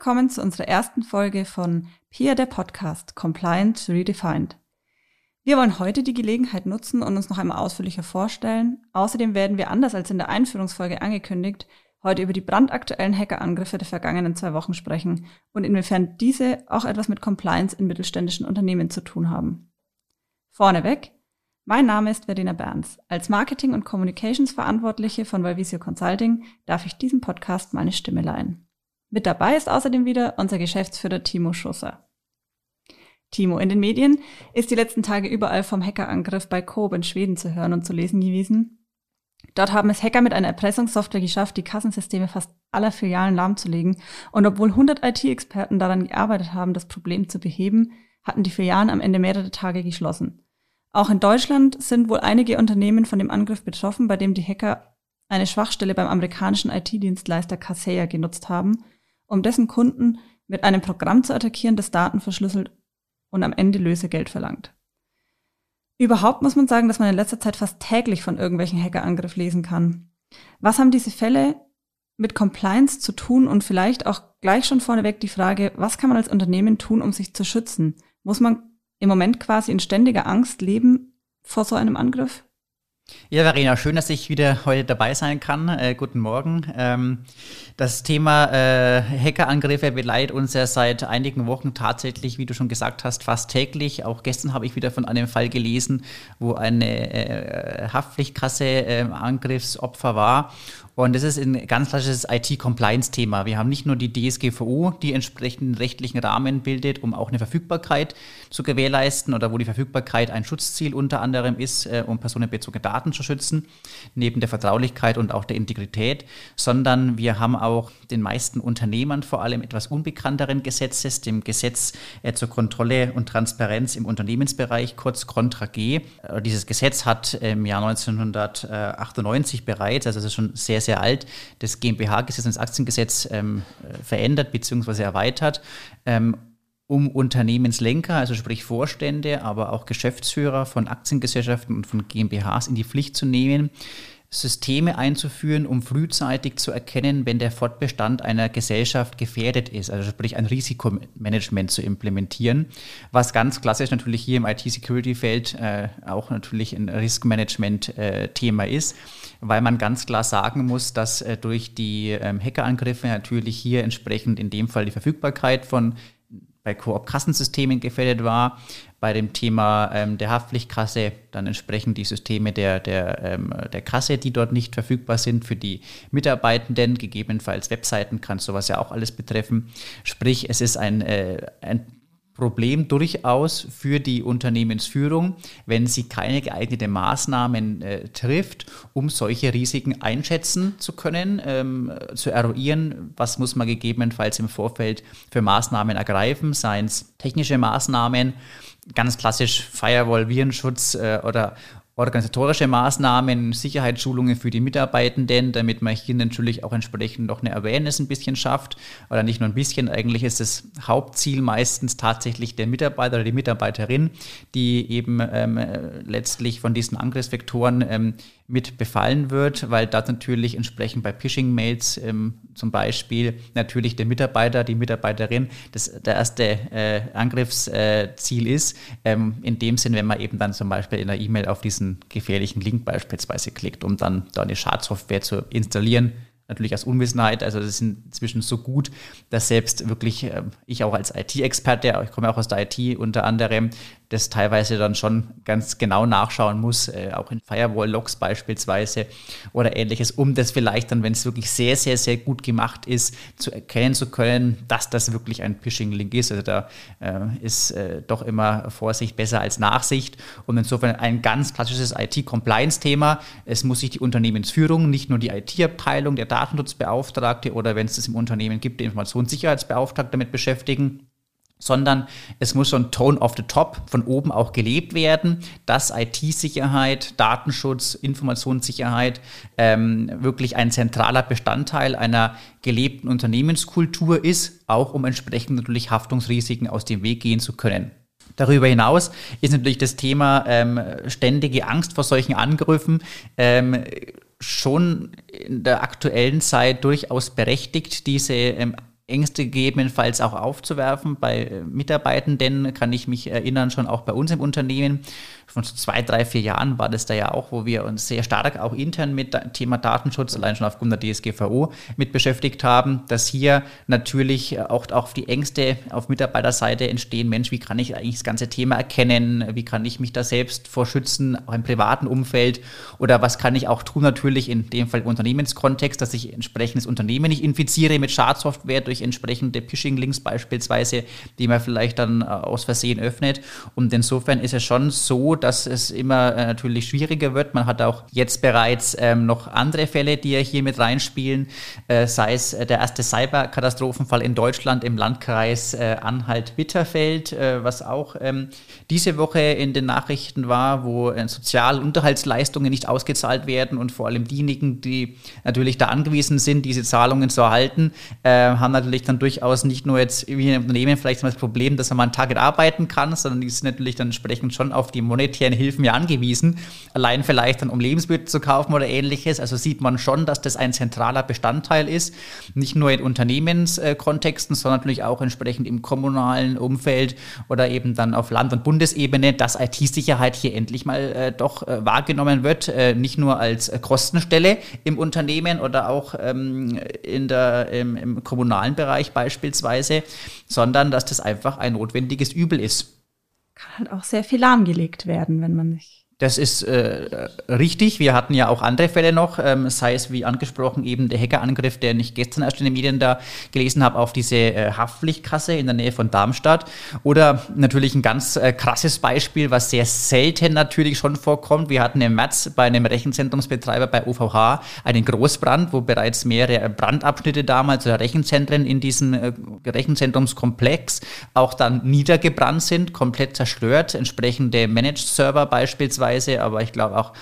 willkommen zu unserer ersten Folge von PIA der Podcast Compliance Redefined. Wir wollen heute die Gelegenheit nutzen und uns noch einmal ausführlicher vorstellen. Außerdem werden wir anders als in der Einführungsfolge angekündigt, heute über die brandaktuellen Hackerangriffe der vergangenen zwei Wochen sprechen und inwiefern diese auch etwas mit Compliance in mittelständischen Unternehmen zu tun haben. Vorneweg, mein Name ist Verena Berns. Als Marketing- und Communications-Verantwortliche von Valvisio Consulting darf ich diesem Podcast meine Stimme leihen. Mit dabei ist außerdem wieder unser Geschäftsführer Timo Schusser. Timo, in den Medien ist die letzten Tage überall vom Hackerangriff bei Coop in Schweden zu hören und zu lesen gewesen. Dort haben es Hacker mit einer Erpressungssoftware geschafft, die Kassensysteme fast aller Filialen lahmzulegen. Und obwohl 100 IT-Experten daran gearbeitet haben, das Problem zu beheben, hatten die Filialen am Ende mehrere Tage geschlossen. Auch in Deutschland sind wohl einige Unternehmen von dem Angriff betroffen, bei dem die Hacker eine Schwachstelle beim amerikanischen IT-Dienstleister Kaseya genutzt haben um dessen Kunden mit einem Programm zu attackieren, das Daten verschlüsselt und am Ende Lösegeld verlangt. Überhaupt muss man sagen, dass man in letzter Zeit fast täglich von irgendwelchen Hackerangriffen lesen kann. Was haben diese Fälle mit Compliance zu tun und vielleicht auch gleich schon vorneweg die Frage, was kann man als Unternehmen tun, um sich zu schützen? Muss man im Moment quasi in ständiger Angst leben vor so einem Angriff? Ja, Verena, schön, dass ich wieder heute dabei sein kann. Äh, guten Morgen. Ähm, das Thema äh, Hackerangriffe beleidigt uns ja seit einigen Wochen tatsächlich, wie du schon gesagt hast, fast täglich. Auch gestern habe ich wieder von einem Fall gelesen, wo eine äh, Haftpflichtkasse äh, Angriffsopfer war. Und das ist ein ganz klassisches IT-Compliance-Thema. Wir haben nicht nur die DSGVO, die entsprechenden rechtlichen Rahmen bildet, um auch eine Verfügbarkeit zu gewährleisten oder wo die Verfügbarkeit ein Schutzziel unter anderem ist, äh, um personenbezogene Daten zu schützen, neben der Vertraulichkeit und auch der Integrität, sondern wir haben auch den meisten Unternehmern vor allem etwas unbekannteren Gesetzes, dem Gesetz äh, zur Kontrolle und Transparenz im Unternehmensbereich, kurz Contra G. Äh, dieses Gesetz hat im Jahr 1998 bereits, also es ist schon sehr, sehr sehr alt, das GmbH-Gesetz und das Aktiengesetz ähm, verändert bzw. erweitert, ähm, um Unternehmenslenker, also sprich Vorstände, aber auch Geschäftsführer von Aktiengesellschaften und von GmbHs in die Pflicht zu nehmen, Systeme einzuführen, um frühzeitig zu erkennen, wenn der Fortbestand einer Gesellschaft gefährdet ist, also sprich ein Risikomanagement zu implementieren, was ganz klassisch natürlich hier im IT-Security-Feld äh, auch natürlich ein Riskmanagement-Thema äh, ist, weil man ganz klar sagen muss, dass äh, durch die ähm, Hackerangriffe natürlich hier entsprechend in dem Fall die Verfügbarkeit von bei Koop-Kassensystemen gefährdet war, bei dem Thema ähm, der Haftpflichtkasse dann entsprechend die Systeme der, der, ähm, der Kasse, die dort nicht verfügbar sind für die Mitarbeitenden, gegebenenfalls Webseiten kann sowas ja auch alles betreffen. Sprich, es ist ein, äh, ein Problem durchaus für die Unternehmensführung, wenn sie keine geeigneten Maßnahmen äh, trifft, um solche Risiken einschätzen zu können, ähm, zu eruieren, was muss man gegebenenfalls im Vorfeld für Maßnahmen ergreifen, seien es technische Maßnahmen, ganz klassisch Firewall, Virenschutz äh, oder organisatorische Maßnahmen, Sicherheitsschulungen für die Mitarbeitenden, damit man hier natürlich auch entsprechend noch eine Awareness ein bisschen schafft. Oder nicht nur ein bisschen, eigentlich ist das Hauptziel meistens tatsächlich der Mitarbeiter oder die Mitarbeiterin, die eben ähm, letztlich von diesen Angriffsvektoren ähm, mit befallen wird, weil das natürlich entsprechend bei Phishing-Mails ähm, zum Beispiel natürlich der Mitarbeiter, die Mitarbeiterin das der erste äh, Angriffsziel äh, ist. Ähm, in dem Sinn, wenn man eben dann zum Beispiel in der E-Mail auf diesen gefährlichen Link beispielsweise klickt, um dann da eine Schadsoftware zu installieren, natürlich aus Unwissenheit. Also das ist inzwischen so gut, dass selbst wirklich äh, ich auch als IT-Experte, ich komme auch aus der IT unter anderem, das teilweise dann schon ganz genau nachschauen muss, äh, auch in Firewall-Logs beispielsweise oder ähnliches, um das vielleicht dann, wenn es wirklich sehr, sehr, sehr gut gemacht ist, zu erkennen zu können, dass das wirklich ein Phishing-Link ist. Also da äh, ist äh, doch immer Vorsicht besser als Nachsicht und insofern ein ganz klassisches IT-Compliance-Thema. Es muss sich die Unternehmensführung, nicht nur die IT-Abteilung, der Datenschutzbeauftragte oder wenn es das im Unternehmen gibt, der Informationssicherheitsbeauftragte damit beschäftigen sondern es muss schon Tone of the Top von oben auch gelebt werden, dass IT-Sicherheit, Datenschutz, Informationssicherheit ähm, wirklich ein zentraler Bestandteil einer gelebten Unternehmenskultur ist, auch um entsprechend natürlich Haftungsrisiken aus dem Weg gehen zu können. Darüber hinaus ist natürlich das Thema ähm, ständige Angst vor solchen Angriffen ähm, schon in der aktuellen Zeit durchaus berechtigt. Diese ähm, Ängste gegebenenfalls auch aufzuwerfen. Bei äh, Mitarbeitenden. Kann ich mich erinnern, schon auch bei uns im Unternehmen, von zwei, drei, vier Jahren war das da ja auch, wo wir uns sehr stark auch intern mit dem Thema Datenschutz, allein schon aufgrund der DSGVO, mit beschäftigt haben, dass hier natürlich auch, auch die Ängste auf Mitarbeiterseite entstehen, Mensch, wie kann ich eigentlich das ganze Thema erkennen, wie kann ich mich da selbst vor schützen, auch im privaten Umfeld? Oder was kann ich auch tun, natürlich in dem Fall im Unternehmenskontext, dass ich entsprechendes Unternehmen nicht infiziere mit Schadsoftware durch entsprechende Phishing-Links beispielsweise, die man vielleicht dann äh, aus Versehen öffnet. Und insofern ist es schon so, dass es immer äh, natürlich schwieriger wird. Man hat auch jetzt bereits ähm, noch andere Fälle, die ja hier mit reinspielen, äh, sei es äh, der erste Cyberkatastrophenfall in Deutschland im Landkreis äh, Anhalt-Bitterfeld, äh, was auch ähm, diese Woche in den Nachrichten war, wo äh, Sozialunterhaltsleistungen nicht ausgezahlt werden und vor allem diejenigen, die natürlich da angewiesen sind, diese Zahlungen zu erhalten, haben natürlich dann durchaus nicht nur jetzt wie ein Unternehmen vielleicht das Problem, dass man mal einen Tag arbeiten kann, sondern die sind natürlich dann entsprechend schon auf die monetären Hilfen ja angewiesen, allein vielleicht dann um Lebensmittel zu kaufen oder ähnliches. Also sieht man schon, dass das ein zentraler Bestandteil ist, nicht nur in Unternehmenskontexten, sondern natürlich auch entsprechend im kommunalen Umfeld oder eben dann auf Land- und Bundesebene, dass IT-Sicherheit hier endlich mal äh, doch äh, wahrgenommen wird, äh, nicht nur als äh, Kostenstelle im Unternehmen oder auch ähm, in der, im, im kommunalen Bereich beispielsweise, sondern dass das einfach ein notwendiges Übel ist. Kann halt auch sehr viel lahmgelegt werden, wenn man nicht das ist äh, richtig. Wir hatten ja auch andere Fälle noch, ähm, sei es wie angesprochen eben der Hackerangriff, den ich gestern erst in den Medien da gelesen habe, auf diese äh, Haftpflichtkasse in der Nähe von Darmstadt. Oder natürlich ein ganz äh, krasses Beispiel, was sehr selten natürlich schon vorkommt. Wir hatten im März bei einem Rechenzentrumsbetreiber bei OVH einen Großbrand, wo bereits mehrere Brandabschnitte damals oder Rechenzentren in diesem äh, Rechenzentrumskomplex auch dann niedergebrannt sind, komplett zerstört. Entsprechende Managed Server beispielsweise Weise, aber ich glaube auch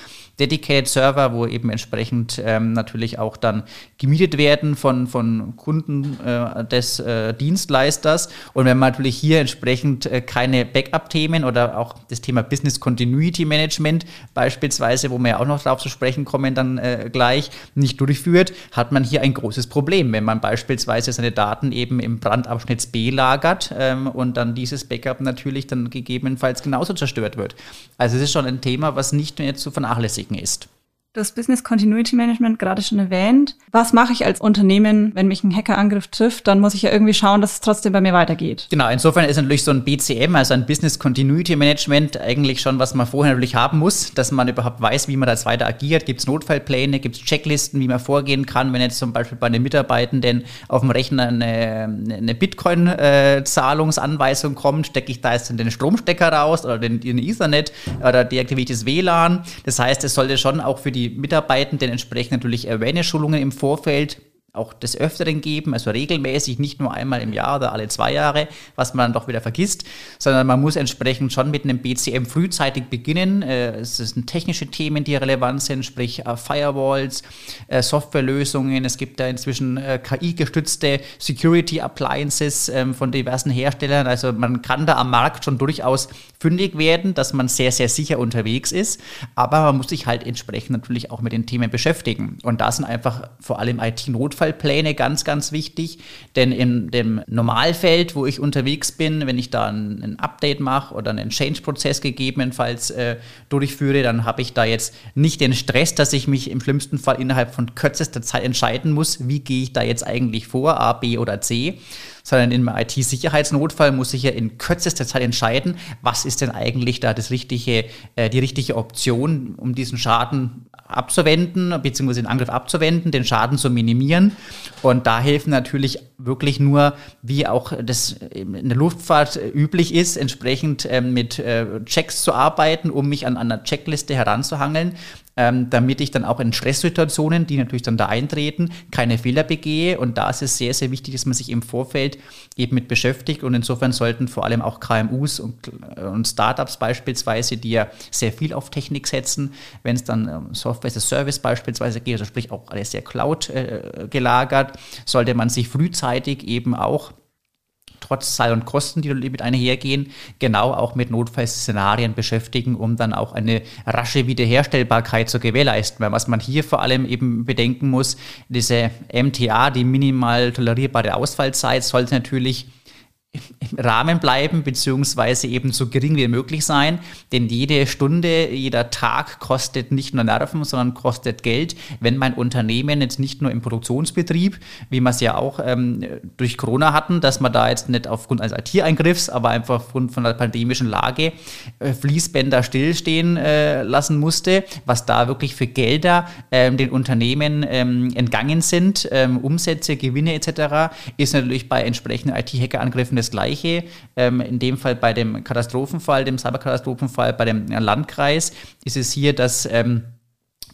Dedicated Server, wo eben entsprechend ähm, natürlich auch dann gemietet werden von, von Kunden äh, des äh, Dienstleisters. Und wenn man natürlich hier entsprechend äh, keine Backup-Themen oder auch das Thema Business Continuity Management beispielsweise, wo wir ja auch noch darauf zu sprechen kommen, dann äh, gleich nicht durchführt, hat man hier ein großes Problem, wenn man beispielsweise seine Daten eben im Brandabschnitt B lagert ähm, und dann dieses Backup natürlich dann gegebenenfalls genauso zerstört wird. Also es ist schon ein Thema, was nicht mehr zu vernachlässigen berücksichtigen ist. Das Business Continuity Management gerade schon erwähnt. Was mache ich als Unternehmen, wenn mich ein Hackerangriff trifft? Dann muss ich ja irgendwie schauen, dass es trotzdem bei mir weitergeht. Genau, insofern ist natürlich so ein BCM, also ein Business Continuity Management, eigentlich schon, was man vorher natürlich haben muss, dass man überhaupt weiß, wie man da weiter agiert. Gibt es Notfallpläne, gibt es Checklisten, wie man vorgehen kann, wenn jetzt zum Beispiel bei den Mitarbeitenden auf dem Rechner eine, eine Bitcoin-Zahlungsanweisung kommt, stecke ich da jetzt den Stromstecker raus oder den, den Ethernet oder deaktiviere ich das WLAN. Das heißt, es sollte schon auch für die Mitarbeitenden entsprechend natürlich Awareness-Schulungen im Vorfeld auch des Öfteren geben, also regelmäßig, nicht nur einmal im Jahr oder alle zwei Jahre, was man dann doch wieder vergisst, sondern man muss entsprechend schon mit einem BCM frühzeitig beginnen. Äh, es sind technische Themen, die relevant sind, sprich äh, Firewalls, äh, Softwarelösungen. Es gibt da inzwischen KI-gestützte Security Appliances ähm, von diversen Herstellern. Also man kann da am Markt schon durchaus fündig werden, dass man sehr, sehr sicher unterwegs ist, aber man muss sich halt entsprechend natürlich auch mit den Themen beschäftigen. Und da sind einfach vor allem IT-Notfälle Notfallpläne ganz, ganz wichtig, denn in dem Normalfeld, wo ich unterwegs bin, wenn ich da ein, ein Update mache oder einen Change-Prozess gegebenenfalls äh, durchführe, dann habe ich da jetzt nicht den Stress, dass ich mich im schlimmsten Fall innerhalb von kürzester Zeit entscheiden muss, wie gehe ich da jetzt eigentlich vor, A, B oder C, sondern im IT-Sicherheitsnotfall muss ich ja in kürzester Zeit entscheiden, was ist denn eigentlich da das richtige, äh, die richtige Option, um diesen Schaden abzuwenden, beziehungsweise den Angriff abzuwenden, den Schaden zu minimieren. Und da helfen natürlich wirklich nur, wie auch das in der Luftfahrt üblich ist, entsprechend ähm, mit äh, Checks zu arbeiten, um mich an, an einer Checkliste heranzuhangeln, ähm, damit ich dann auch in Stresssituationen, die natürlich dann da eintreten, keine Fehler begehe. Und da ist es sehr, sehr wichtig, dass man sich im Vorfeld eben mit beschäftigt. Und insofern sollten vor allem auch KMUs und, äh, und Startups beispielsweise, die ja sehr viel auf Technik setzen, wenn es dann um Software as a Service beispielsweise geht, also sprich auch alles sehr Cloud äh, gelagert, sollte man sich frühzeitig eben auch trotz Zahl und Kosten, die damit einhergehen, genau auch mit Notfallszenarien beschäftigen, um dann auch eine rasche Wiederherstellbarkeit zu gewährleisten. Weil was man hier vor allem eben bedenken muss, diese MTA, die minimal tolerierbare Ausfallzeit, sollte natürlich im Rahmen bleiben, beziehungsweise eben so gering wie möglich sein. Denn jede Stunde, jeder Tag kostet nicht nur Nerven, sondern kostet Geld. Wenn mein Unternehmen jetzt nicht nur im Produktionsbetrieb, wie wir es ja auch ähm, durch Corona hatten, dass man da jetzt nicht aufgrund eines IT-Eingriffs, aber einfach aufgrund von der pandemischen Lage äh, Fließbänder stillstehen äh, lassen musste, was da wirklich für Gelder ähm, den Unternehmen ähm, entgangen sind, ähm, Umsätze, Gewinne etc., ist natürlich bei entsprechenden IT-Hacker-Angriffen das Gleiche. Ähm, in dem Fall bei dem Katastrophenfall, dem Cyberkatastrophenfall, bei dem Landkreis ist es hier, dass ähm,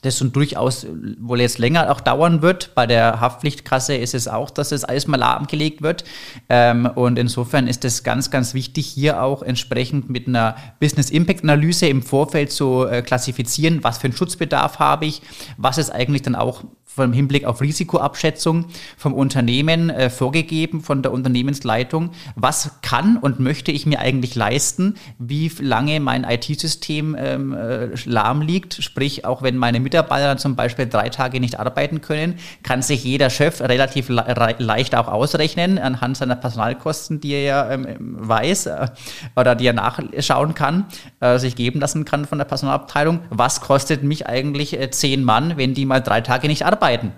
das schon durchaus wohl jetzt länger auch dauern wird. Bei der Haftpflichtkasse ist es auch, dass es alles mal lahmgelegt wird. Ähm, und insofern ist es ganz, ganz wichtig, hier auch entsprechend mit einer Business Impact Analyse im Vorfeld zu äh, klassifizieren, was für einen Schutzbedarf habe ich, was ist eigentlich dann auch vom Hinblick auf Risikoabschätzung vom Unternehmen äh, vorgegeben, von der Unternehmensleitung. Was kann und möchte ich mir eigentlich leisten? Wie lange mein IT-System ähm, äh, lahm liegt? Sprich, auch wenn meine Mitarbeiter zum Beispiel drei Tage nicht arbeiten können, kann sich jeder Chef relativ le leicht auch ausrechnen anhand seiner Personalkosten, die er ja ähm, weiß äh, oder die er nachschauen kann, äh, sich geben lassen kann von der Personalabteilung. Was kostet mich eigentlich äh, zehn Mann, wenn die mal drei Tage nicht arbeiten?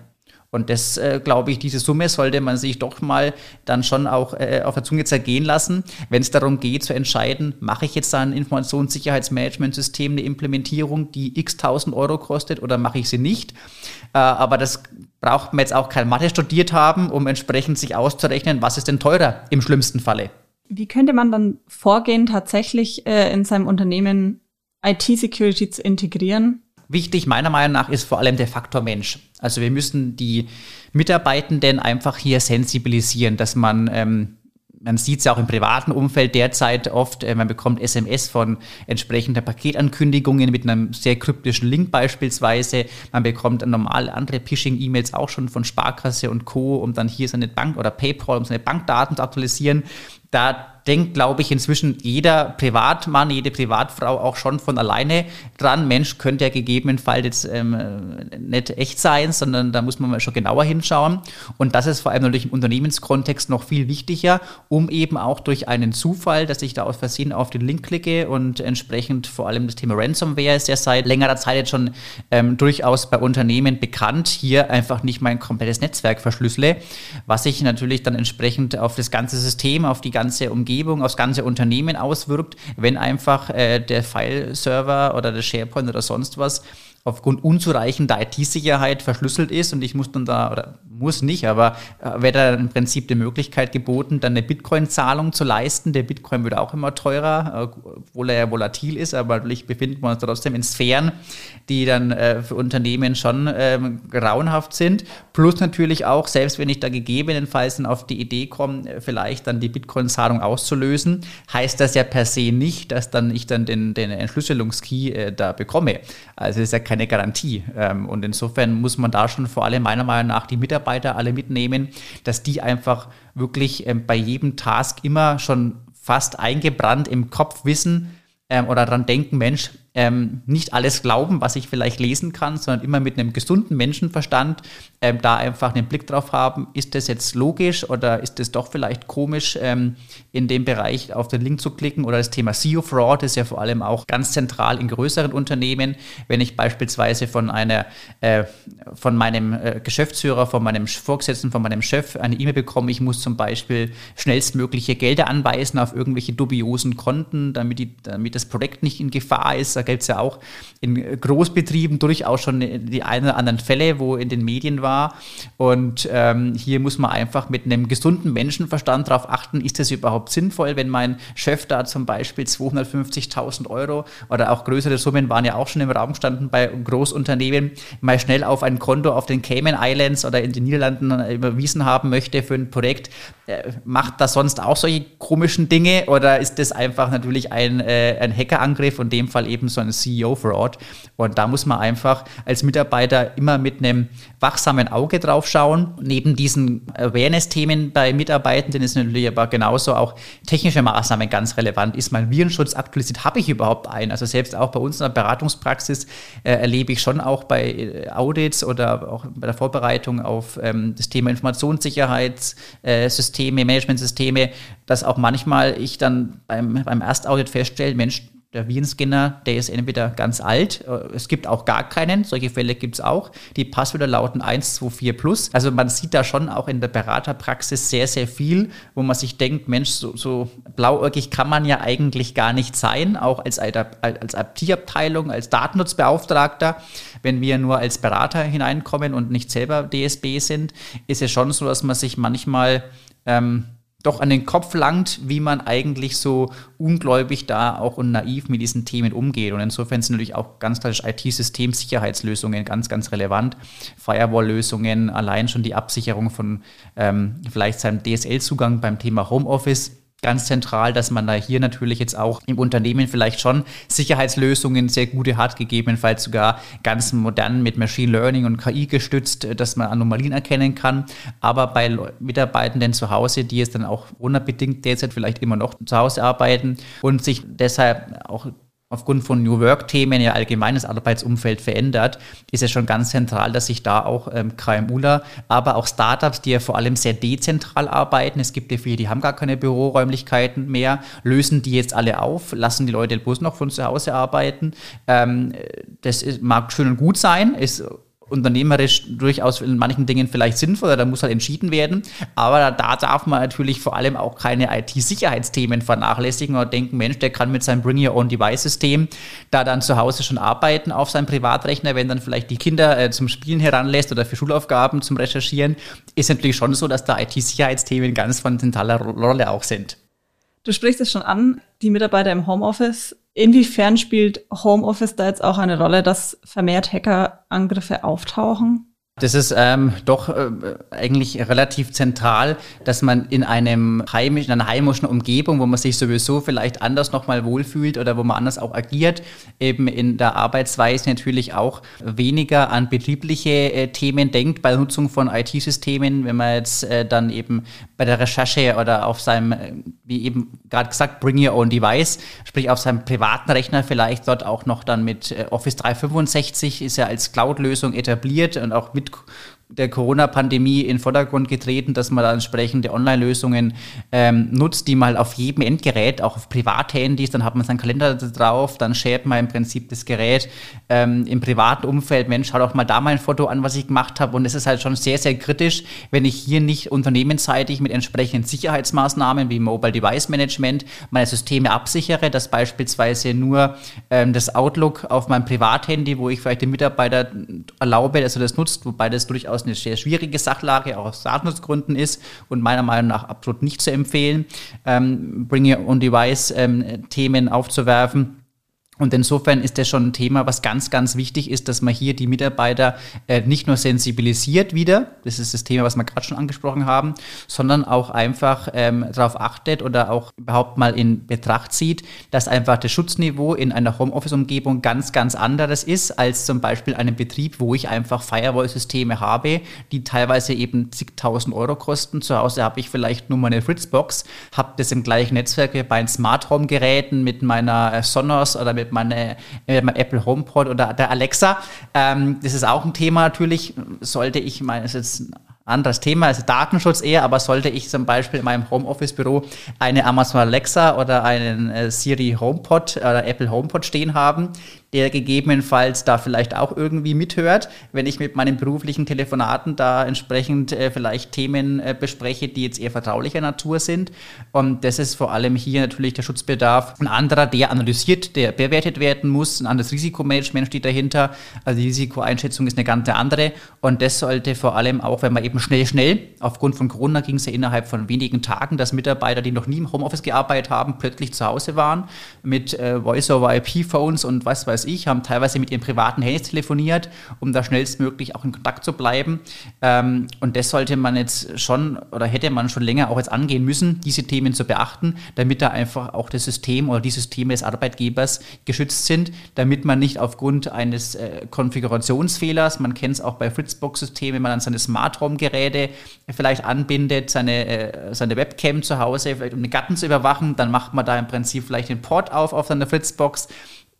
Und das, äh, glaube ich, diese Summe sollte man sich doch mal dann schon auch äh, auf der Zunge zergehen lassen, wenn es darum geht zu entscheiden, mache ich jetzt da ein Informationssicherheitsmanagementsystem, eine Implementierung, die x tausend Euro kostet oder mache ich sie nicht. Äh, aber das braucht man jetzt auch kein Mathe studiert haben, um entsprechend sich auszurechnen, was ist denn teurer im schlimmsten Falle. Wie könnte man dann vorgehen, tatsächlich äh, in seinem Unternehmen IT-Security zu integrieren? Wichtig meiner Meinung nach ist vor allem der Faktor Mensch. Also wir müssen die Mitarbeitenden einfach hier sensibilisieren, dass man ähm, man sieht es ja auch im privaten Umfeld derzeit oft, äh, man bekommt SMS von entsprechenden Paketankündigungen mit einem sehr kryptischen Link beispielsweise. Man bekommt normal andere Phishing-E-Mails auch schon von Sparkasse und Co., um dann hier seine Bank oder PayPal, um seine Bankdaten zu aktualisieren. Da denkt, glaube ich, inzwischen jeder Privatmann, jede Privatfrau auch schon von alleine dran. Mensch, könnte ja gegebenenfalls jetzt ähm, nicht echt sein, sondern da muss man mal schon genauer hinschauen. Und das ist vor allem natürlich im Unternehmenskontext noch viel wichtiger, um eben auch durch einen Zufall, dass ich da aus Versehen auf den Link klicke und entsprechend vor allem das Thema Ransomware ist ja seit längerer Zeit jetzt schon ähm, durchaus bei Unternehmen bekannt, hier einfach nicht mein komplettes Netzwerk verschlüssele, was ich natürlich dann entsprechend auf das ganze System, auf die ganze Umgebung aufs ganze Unternehmen auswirkt, wenn einfach äh, der File-Server oder der SharePoint oder sonst was aufgrund unzureichender IT-Sicherheit verschlüsselt ist und ich muss dann da, oder muss nicht, aber äh, wäre da im Prinzip die Möglichkeit geboten, dann eine Bitcoin-Zahlung zu leisten. Der Bitcoin wird auch immer teurer, äh, obwohl er ja volatil ist, aber natürlich befinden wir uns trotzdem in Sphären, die dann äh, für Unternehmen schon ähm, grauenhaft sind. Plus natürlich auch, selbst wenn ich da gegebenenfalls auf die Idee komme, äh, vielleicht dann die Bitcoin-Zahlung auszulösen, heißt das ja per se nicht, dass dann ich dann den, den Entschlüsselungskey äh, da bekomme. Also ist ja kein keine Garantie. Ähm, und insofern muss man da schon vor allem meiner Meinung nach die Mitarbeiter alle mitnehmen, dass die einfach wirklich ähm, bei jedem Task immer schon fast eingebrannt im Kopf wissen ähm, oder daran denken, Mensch, ähm, nicht alles glauben, was ich vielleicht lesen kann, sondern immer mit einem gesunden Menschenverstand ähm, da einfach einen Blick drauf haben, ist das jetzt logisch oder ist das doch vielleicht komisch, ähm, in dem Bereich auf den Link zu klicken oder das Thema SEO Fraud ist ja vor allem auch ganz zentral in größeren Unternehmen. Wenn ich beispielsweise von einer, äh, von meinem äh, Geschäftsführer, von meinem Vorgesetzten, von meinem Chef eine E-Mail bekomme, ich muss zum Beispiel schnellstmögliche Gelder anweisen auf irgendwelche dubiosen Konten, damit, die, damit das Projekt nicht in Gefahr ist, gibt es ja auch in Großbetrieben durchaus schon die einen oder anderen Fälle, wo in den Medien war. Und ähm, hier muss man einfach mit einem gesunden Menschenverstand darauf achten, ist das überhaupt sinnvoll, wenn mein Chef da zum Beispiel 250.000 Euro oder auch größere Summen waren ja auch schon im Raum standen bei Großunternehmen, mal schnell auf ein Konto auf den Cayman Islands oder in den Niederlanden überwiesen haben möchte für ein Projekt. Äh, macht das sonst auch solche komischen Dinge oder ist das einfach natürlich ein, äh, ein Hackerangriff und in dem Fall eben so ein CEO vor Ort. Und da muss man einfach als Mitarbeiter immer mit einem wachsamen Auge drauf schauen. Neben diesen Awareness-Themen bei Mitarbeitenden ist natürlich aber genauso auch technische Maßnahmen ganz relevant. Ist mein Virenschutz aktualisiert? Habe ich überhaupt einen? Also selbst auch bei uns in der Beratungspraxis äh, erlebe ich schon auch bei äh, Audits oder auch bei der Vorbereitung auf ähm, das Thema Informationssicherheitssysteme, äh, Managementsysteme, dass auch manchmal ich dann beim, beim Erstaudit feststelle, Mensch, der Virenscanner, der ist entweder ganz alt, äh, es gibt auch gar keinen, solche Fälle gibt es auch. Die Passwörter lauten 124 plus. Also man sieht da schon auch in der Beraterpraxis sehr, sehr viel, wo man sich denkt, Mensch, so, so blauäugig kann man ja eigentlich gar nicht sein, auch als, IT-Abteilung, als Datenschutzbeauftragter. Wenn wir nur als Berater hineinkommen und nicht selber DSB sind, ist es schon so, dass man sich manchmal ähm, doch an den Kopf langt, wie man eigentlich so ungläubig da auch und naiv mit diesen Themen umgeht. Und insofern sind natürlich auch ganz klassisch IT-System-Sicherheitslösungen ganz, ganz relevant. Firewall-Lösungen, allein schon die Absicherung von ähm, vielleicht seinem DSL-Zugang beim Thema Homeoffice ganz zentral, dass man da hier natürlich jetzt auch im Unternehmen vielleicht schon Sicherheitslösungen sehr gute hat, gegebenenfalls sogar ganz modern mit Machine Learning und KI gestützt, dass man Anomalien erkennen kann. Aber bei Mitarbeitenden zu Hause, die es dann auch unbedingt derzeit vielleicht immer noch zu Hause arbeiten und sich deshalb auch aufgrund von New Work-Themen ja allgemein das Arbeitsumfeld verändert, ist es schon ganz zentral, dass sich da auch ähm, KMUler, aber auch Startups, die ja vor allem sehr dezentral arbeiten, es gibt ja viele, die haben gar keine Büroräumlichkeiten mehr, lösen die jetzt alle auf, lassen die Leute bloß noch von zu Hause arbeiten. Ähm, das ist, mag schön und gut sein, ist unternehmerisch durchaus in manchen Dingen vielleicht sinnvoll, da muss halt entschieden werden. Aber da, da darf man natürlich vor allem auch keine IT-Sicherheitsthemen vernachlässigen oder denken, Mensch, der kann mit seinem Bring Your Own Device-System da dann zu Hause schon arbeiten auf seinem Privatrechner, wenn dann vielleicht die Kinder äh, zum Spielen heranlässt oder für Schulaufgaben zum Recherchieren, ist natürlich schon so, dass da IT-Sicherheitsthemen ganz von zentraler Rolle auch sind. Du sprichst es schon an, die Mitarbeiter im Homeoffice Inwiefern spielt Homeoffice da jetzt auch eine Rolle, dass vermehrt Hackerangriffe auftauchen? Das ist ähm, doch äh, eigentlich relativ zentral, dass man in einem heimisch, in einer heimischen Umgebung, wo man sich sowieso vielleicht anders nochmal wohlfühlt oder wo man anders auch agiert, eben in der Arbeitsweise natürlich auch weniger an betriebliche äh, Themen denkt bei Nutzung von IT-Systemen, wenn man jetzt äh, dann eben bei der Recherche oder auf seinem, äh, wie eben gerade gesagt, Bring Your Own Device, sprich auf seinem privaten Rechner vielleicht dort auch noch dann mit äh, Office 365 ist ja als Cloud-Lösung etabliert und auch mit mit der Corona-Pandemie in den Vordergrund getreten, dass man da entsprechende Online-Lösungen ähm, nutzt, die mal auf jedem Endgerät, auch auf Privathandys, dann hat man seinen Kalender drauf, dann shared man im Prinzip das Gerät ähm, im privaten Umfeld, Mensch, schau doch mal da mein Foto an, was ich gemacht habe. Und es ist halt schon sehr, sehr kritisch, wenn ich hier nicht unternehmensseitig mit entsprechenden Sicherheitsmaßnahmen wie Mobile Device Management meine Systeme absichere, dass beispielsweise nur ähm, das Outlook auf meinem Privathandy, wo ich vielleicht den Mitarbeiter erlaube, dass er das nutzt, wobei das durchaus durchaus eine sehr schwierige Sachlage, auch aus Datenschutzgründen ist und meiner Meinung nach absolut nicht zu empfehlen, ähm, Bring Your Own Device ähm, aufzuwerfen. Und insofern ist das schon ein Thema, was ganz, ganz wichtig ist, dass man hier die Mitarbeiter äh, nicht nur sensibilisiert wieder, das ist das Thema, was wir gerade schon angesprochen haben, sondern auch einfach ähm, darauf achtet oder auch überhaupt mal in Betracht zieht, dass einfach das Schutzniveau in einer Homeoffice-Umgebung ganz, ganz anderes ist als zum Beispiel einem Betrieb, wo ich einfach Firewall-Systeme habe, die teilweise eben zigtausend Euro kosten. Zu Hause habe ich vielleicht nur meine Fritzbox, habe das im gleichen Netzwerk wie bei Smart Home-Geräten mit meiner äh, Sonos oder mit mit, meine, meinem Apple HomePod oder der Alexa. Ähm, das ist auch ein Thema natürlich. Sollte ich, meine, das ist jetzt ein anderes Thema, also Datenschutz eher, aber sollte ich zum Beispiel in meinem Homeoffice-Büro eine Amazon Alexa oder einen äh, Siri HomePod oder Apple HomePod stehen haben, der gegebenenfalls da vielleicht auch irgendwie mithört, wenn ich mit meinen beruflichen Telefonaten da entsprechend äh, vielleicht Themen äh, bespreche, die jetzt eher vertraulicher Natur sind. Und das ist vor allem hier natürlich der Schutzbedarf. Ein anderer, der analysiert, der bewertet werden muss. Ein anderes Risikomanagement steht dahinter. Also die Risikoeinschätzung ist eine ganz andere. Und das sollte vor allem auch, wenn man eben schnell, schnell, aufgrund von Corona ging es ja innerhalb von wenigen Tagen, dass Mitarbeiter, die noch nie im Homeoffice gearbeitet haben, plötzlich zu Hause waren mit äh, Voice-over-IP-Phones und was weiß ich, haben teilweise mit ihren privaten Handys telefoniert, um da schnellstmöglich auch in Kontakt zu bleiben. Ähm, und das sollte man jetzt schon oder hätte man schon länger auch jetzt angehen müssen, diese Themen zu beachten, damit da einfach auch das System oder die Systeme des Arbeitgebers geschützt sind, damit man nicht aufgrund eines äh, Konfigurationsfehlers, man kennt es auch bei Fritzbox-Systemen, wenn man dann seine Smart Home-Geräte vielleicht anbindet, seine, äh, seine Webcam zu Hause, vielleicht um den Garten zu überwachen, dann macht man da im Prinzip vielleicht den Port auf auf seiner Fritzbox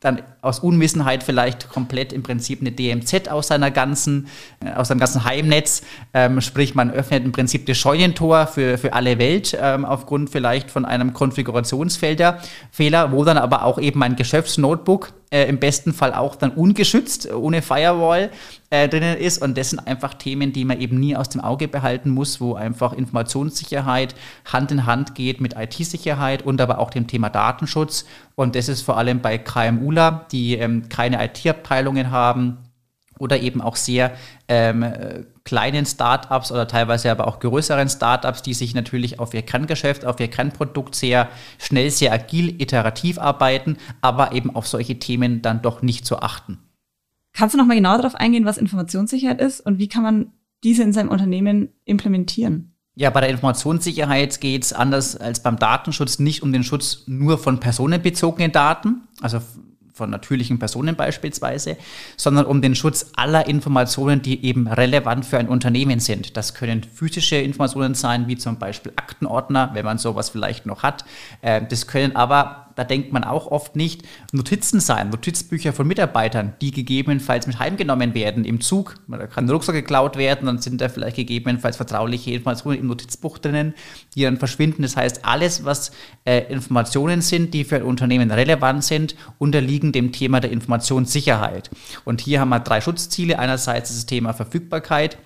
dann aus Unwissenheit vielleicht komplett im Prinzip eine DMZ aus seiner ganzen, äh, aus seinem ganzen Heimnetz. Ähm, sprich, man öffnet im Prinzip das Scheunentor für, für alle Welt ähm, aufgrund vielleicht von einem Konfigurationsfehler, Fehler, wo dann aber auch eben ein Geschäftsnotebook äh, im besten Fall auch dann ungeschützt, ohne Firewall äh, drinnen ist. Und das sind einfach Themen, die man eben nie aus dem Auge behalten muss, wo einfach Informationssicherheit Hand in Hand geht mit IT-Sicherheit und aber auch dem Thema Datenschutz. Und das ist vor allem bei KMUler, die ähm, keine IT-Abteilungen haben, oder eben auch sehr ähm, kleinen Startups oder teilweise aber auch größeren Startups, die sich natürlich auf ihr Kerngeschäft, auf ihr Kernprodukt sehr schnell, sehr agil, iterativ arbeiten, aber eben auf solche Themen dann doch nicht zu achten. Kannst du noch mal genauer darauf eingehen, was Informationssicherheit ist und wie kann man diese in seinem Unternehmen implementieren? Ja, bei der Informationssicherheit geht es anders als beim Datenschutz nicht um den Schutz nur von personenbezogenen Daten, also von natürlichen Personen beispielsweise, sondern um den Schutz aller Informationen, die eben relevant für ein Unternehmen sind. Das können physische Informationen sein, wie zum Beispiel Aktenordner, wenn man sowas vielleicht noch hat. Äh, das können aber da denkt man auch oft nicht, Notizen sein, Notizbücher von Mitarbeitern, die gegebenenfalls mit heimgenommen werden im Zug. Da kann ein Rucksack geklaut werden, dann sind da vielleicht gegebenenfalls vertrauliche Informationen im Notizbuch drinnen, die dann verschwinden. Das heißt, alles, was äh, Informationen sind, die für ein Unternehmen relevant sind, unterliegen dem Thema der Informationssicherheit. Und hier haben wir drei Schutzziele. Einerseits das Thema Verfügbarkeit,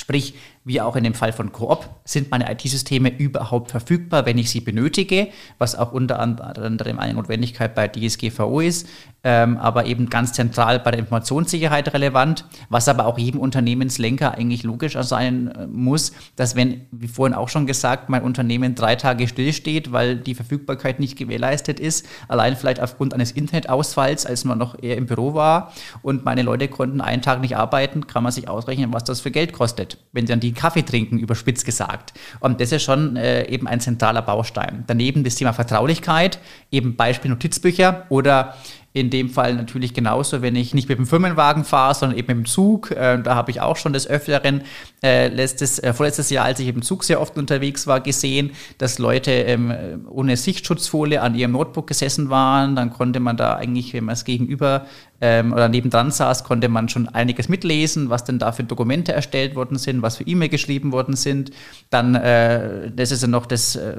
Sprich, wie auch in dem Fall von Coop, sind meine IT-Systeme überhaupt verfügbar, wenn ich sie benötige, was auch unter anderem eine Notwendigkeit bei DSGVO ist, ähm, aber eben ganz zentral bei der Informationssicherheit relevant, was aber auch jedem Unternehmenslenker eigentlich logisch sein äh, muss, dass wenn, wie vorhin auch schon gesagt, mein Unternehmen drei Tage stillsteht, weil die Verfügbarkeit nicht gewährleistet ist, allein vielleicht aufgrund eines Internetausfalls, als man noch eher im Büro war und meine Leute konnten einen Tag nicht arbeiten, kann man sich ausrechnen, was das für Geld kostet, wenn sie dann die Kaffee trinken, überspitzt gesagt. Und das ist schon äh, eben ein zentraler Baustein. Daneben das Thema Vertraulichkeit, eben Beispiel Notizbücher oder in dem Fall natürlich genauso, wenn ich nicht mit dem Firmenwagen fahre, sondern eben mit dem Zug. Äh, da habe ich auch schon des Öfteren äh, letztes, äh, vorletztes Jahr, als ich im Zug sehr oft unterwegs war, gesehen, dass Leute ähm, ohne Sichtschutzfolie an ihrem Notebook gesessen waren. Dann konnte man da eigentlich, wenn man es gegenüber ähm, oder nebendran saß, konnte man schon einiges mitlesen, was denn da für Dokumente erstellt worden sind, was für E-Mail geschrieben worden sind. Dann, äh, das ist ja noch das äh,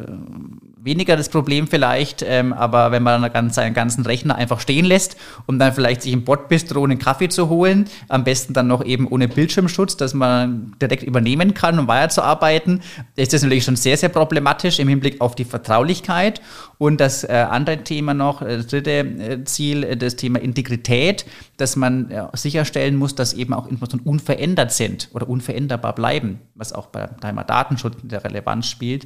weniger das Problem vielleicht, ähm, aber wenn man dann seinen ganzen Rechner einfach stehen lässt, um dann vielleicht sich im Bordbistro einen Kaffee zu holen, am besten dann noch eben ohne Bildschirmschutz, dass man direkt übernehmen kann, um weiterzuarbeiten, ist das natürlich schon sehr, sehr problematisch im Hinblick auf die Vertraulichkeit. Und das äh, andere Thema noch, äh, das dritte äh, Ziel, äh, das Thema Integrität, dass man äh, sicherstellen muss, dass eben auch Informationen unverändert sind oder unveränderbar bleiben, was auch beim Thema Datenschutz der Relevanz spielt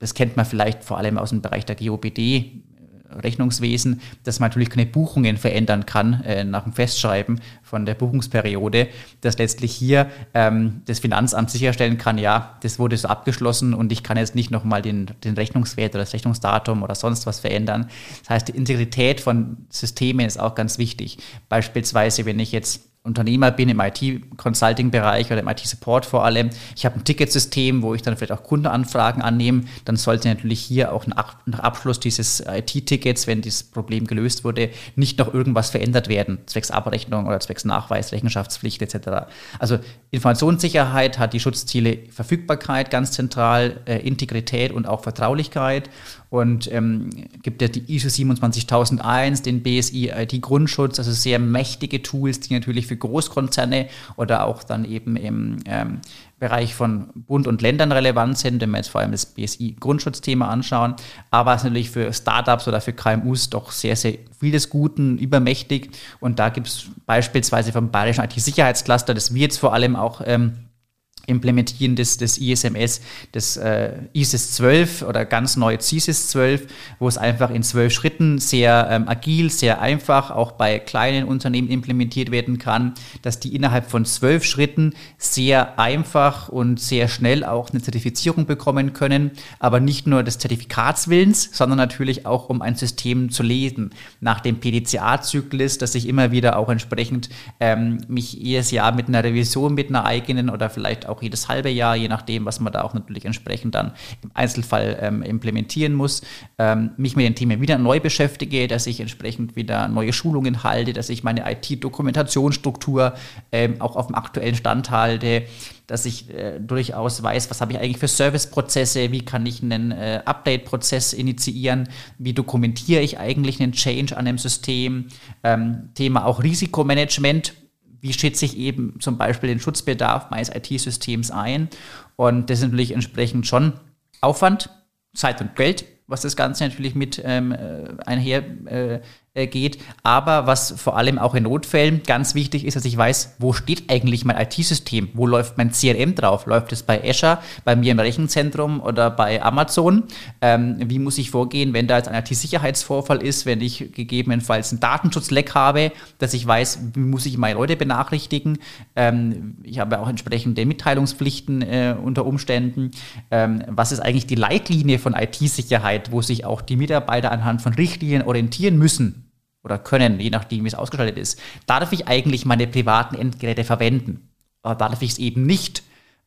das kennt man vielleicht vor allem aus dem Bereich der GOBD, äh, Rechnungswesen, dass man natürlich keine Buchungen verändern kann äh, nach dem Festschreiben von der Buchungsperiode, dass letztlich hier ähm, das Finanzamt sicherstellen kann, ja, das wurde so abgeschlossen und ich kann jetzt nicht nochmal den, den Rechnungswert oder das Rechnungsdatum oder sonst was verändern. Das heißt, die Integrität von Systemen ist auch ganz wichtig. Beispielsweise, wenn ich jetzt Unternehmer bin im IT-Consulting-Bereich oder im IT-Support vor allem. Ich habe ein Ticketsystem, wo ich dann vielleicht auch Kundenanfragen annehme. Dann sollte natürlich hier auch nach, Abschluss dieses IT-Tickets, wenn dieses Problem gelöst wurde, nicht noch irgendwas verändert werden, zwecks Abrechnung oder zwecks Nachweis, Rechenschaftspflicht etc. Also Informationssicherheit hat die Schutzziele Verfügbarkeit ganz zentral, äh, Integrität und auch Vertraulichkeit und ähm, gibt ja die ISO 27001, den BSI IT-Grundschutz, also sehr mächtige Tools, die natürlich für Großkonzerne oder auch dann eben im ähm, Bereich von Bund und Ländern relevant sind, wenn wir jetzt vor allem das BSI-Grundschutzthema anschauen, aber es ist natürlich für Startups oder für KMUs doch sehr, sehr vieles Guten, übermächtig. Und da gibt es beispielsweise vom Bayerischen IT-Sicherheitscluster, das wir jetzt vor allem auch ähm, Implementieren des, des ISMS, des äh, ISIS 12 oder ganz neu CISIS 12, wo es einfach in zwölf Schritten sehr ähm, agil, sehr einfach auch bei kleinen Unternehmen implementiert werden kann, dass die innerhalb von zwölf Schritten sehr einfach und sehr schnell auch eine Zertifizierung bekommen können, aber nicht nur des Zertifikatswillens, sondern natürlich auch um ein System zu lesen nach dem PDCA-Zyklus, dass ich immer wieder auch entsprechend ähm, mich jedes Jahr mit einer Revision, mit einer eigenen oder vielleicht auch jedes halbe Jahr, je nachdem, was man da auch natürlich entsprechend dann im Einzelfall ähm, implementieren muss, ähm, mich mit den Themen wieder neu beschäftige, dass ich entsprechend wieder neue Schulungen halte, dass ich meine IT-Dokumentationsstruktur ähm, auch auf dem aktuellen Stand halte, dass ich äh, durchaus weiß, was habe ich eigentlich für Serviceprozesse, wie kann ich einen äh, Update-Prozess initiieren, wie dokumentiere ich eigentlich einen Change an einem System, ähm, Thema auch Risikomanagement, wie schätze ich eben zum Beispiel den Schutzbedarf meines IT-Systems ein. Und das ist natürlich entsprechend schon Aufwand, Zeit und Geld, was das Ganze natürlich mit ähm, äh, einher äh, geht. Aber was vor allem auch in Notfällen ganz wichtig ist, dass ich weiß, wo steht eigentlich mein IT-System? Wo läuft mein CRM drauf? Läuft es bei Azure, bei mir im Rechenzentrum oder bei Amazon? Ähm, wie muss ich vorgehen, wenn da jetzt ein IT-Sicherheitsvorfall ist, wenn ich gegebenenfalls einen Datenschutzleck habe, dass ich weiß, wie muss ich meine Leute benachrichtigen? Ähm, ich habe auch entsprechende Mitteilungspflichten äh, unter Umständen. Ähm, was ist eigentlich die Leitlinie von IT-Sicherheit, wo sich auch die Mitarbeiter anhand von Richtlinien orientieren müssen? Oder können, je nachdem, wie es ausgestaltet ist. Da darf ich eigentlich meine privaten Endgeräte verwenden. Aber da darf ich es eben nicht.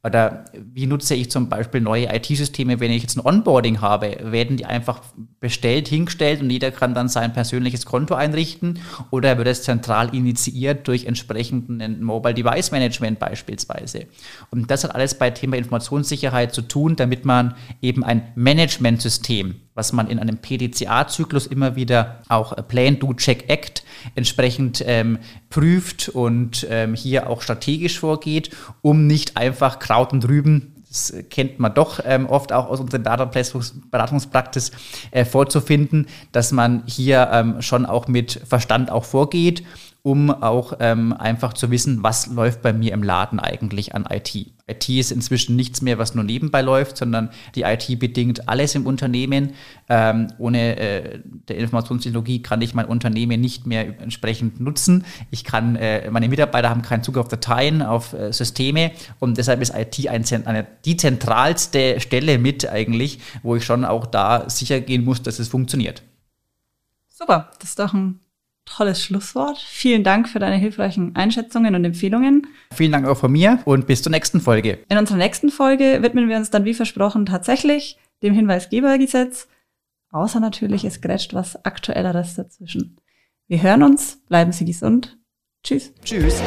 Oder wie nutze ich zum Beispiel neue IT-Systeme, wenn ich jetzt ein Onboarding habe? Werden die einfach bestellt, hingestellt und jeder kann dann sein persönliches Konto einrichten? Oder wird es zentral initiiert durch entsprechenden Mobile Device Management beispielsweise? Und das hat alles bei Thema Informationssicherheit zu tun, damit man eben ein Managementsystem was man in einem PDCA-Zyklus immer wieder auch Plan, Do, Check, Act entsprechend ähm, prüft und ähm, hier auch strategisch vorgeht, um nicht einfach Kraut und Rüben das kennt man doch ähm, oft auch aus unseren Beratungspraxis äh, vorzufinden, dass man hier ähm, schon auch mit Verstand auch vorgeht um auch ähm, einfach zu wissen, was läuft bei mir im Laden eigentlich an IT. IT ist inzwischen nichts mehr, was nur nebenbei läuft, sondern die IT bedingt alles im Unternehmen. Ähm, ohne äh, der Informationstechnologie kann ich mein Unternehmen nicht mehr entsprechend nutzen. Ich kann, äh, meine Mitarbeiter haben keinen Zugriff auf Dateien, auf äh, Systeme und deshalb ist IT ein, eine, die zentralste Stelle mit eigentlich, wo ich schon auch da sicher gehen muss, dass es funktioniert. Super, das ist doch ein tolles Schlusswort. Vielen Dank für deine hilfreichen Einschätzungen und Empfehlungen. Vielen Dank auch von mir und bis zur nächsten Folge. In unserer nächsten Folge widmen wir uns dann wie versprochen tatsächlich dem Hinweisgebergesetz. Außer natürlich, es grätscht was Aktuelleres dazwischen. Wir hören uns, bleiben Sie gesund. Tschüss. Tschüss.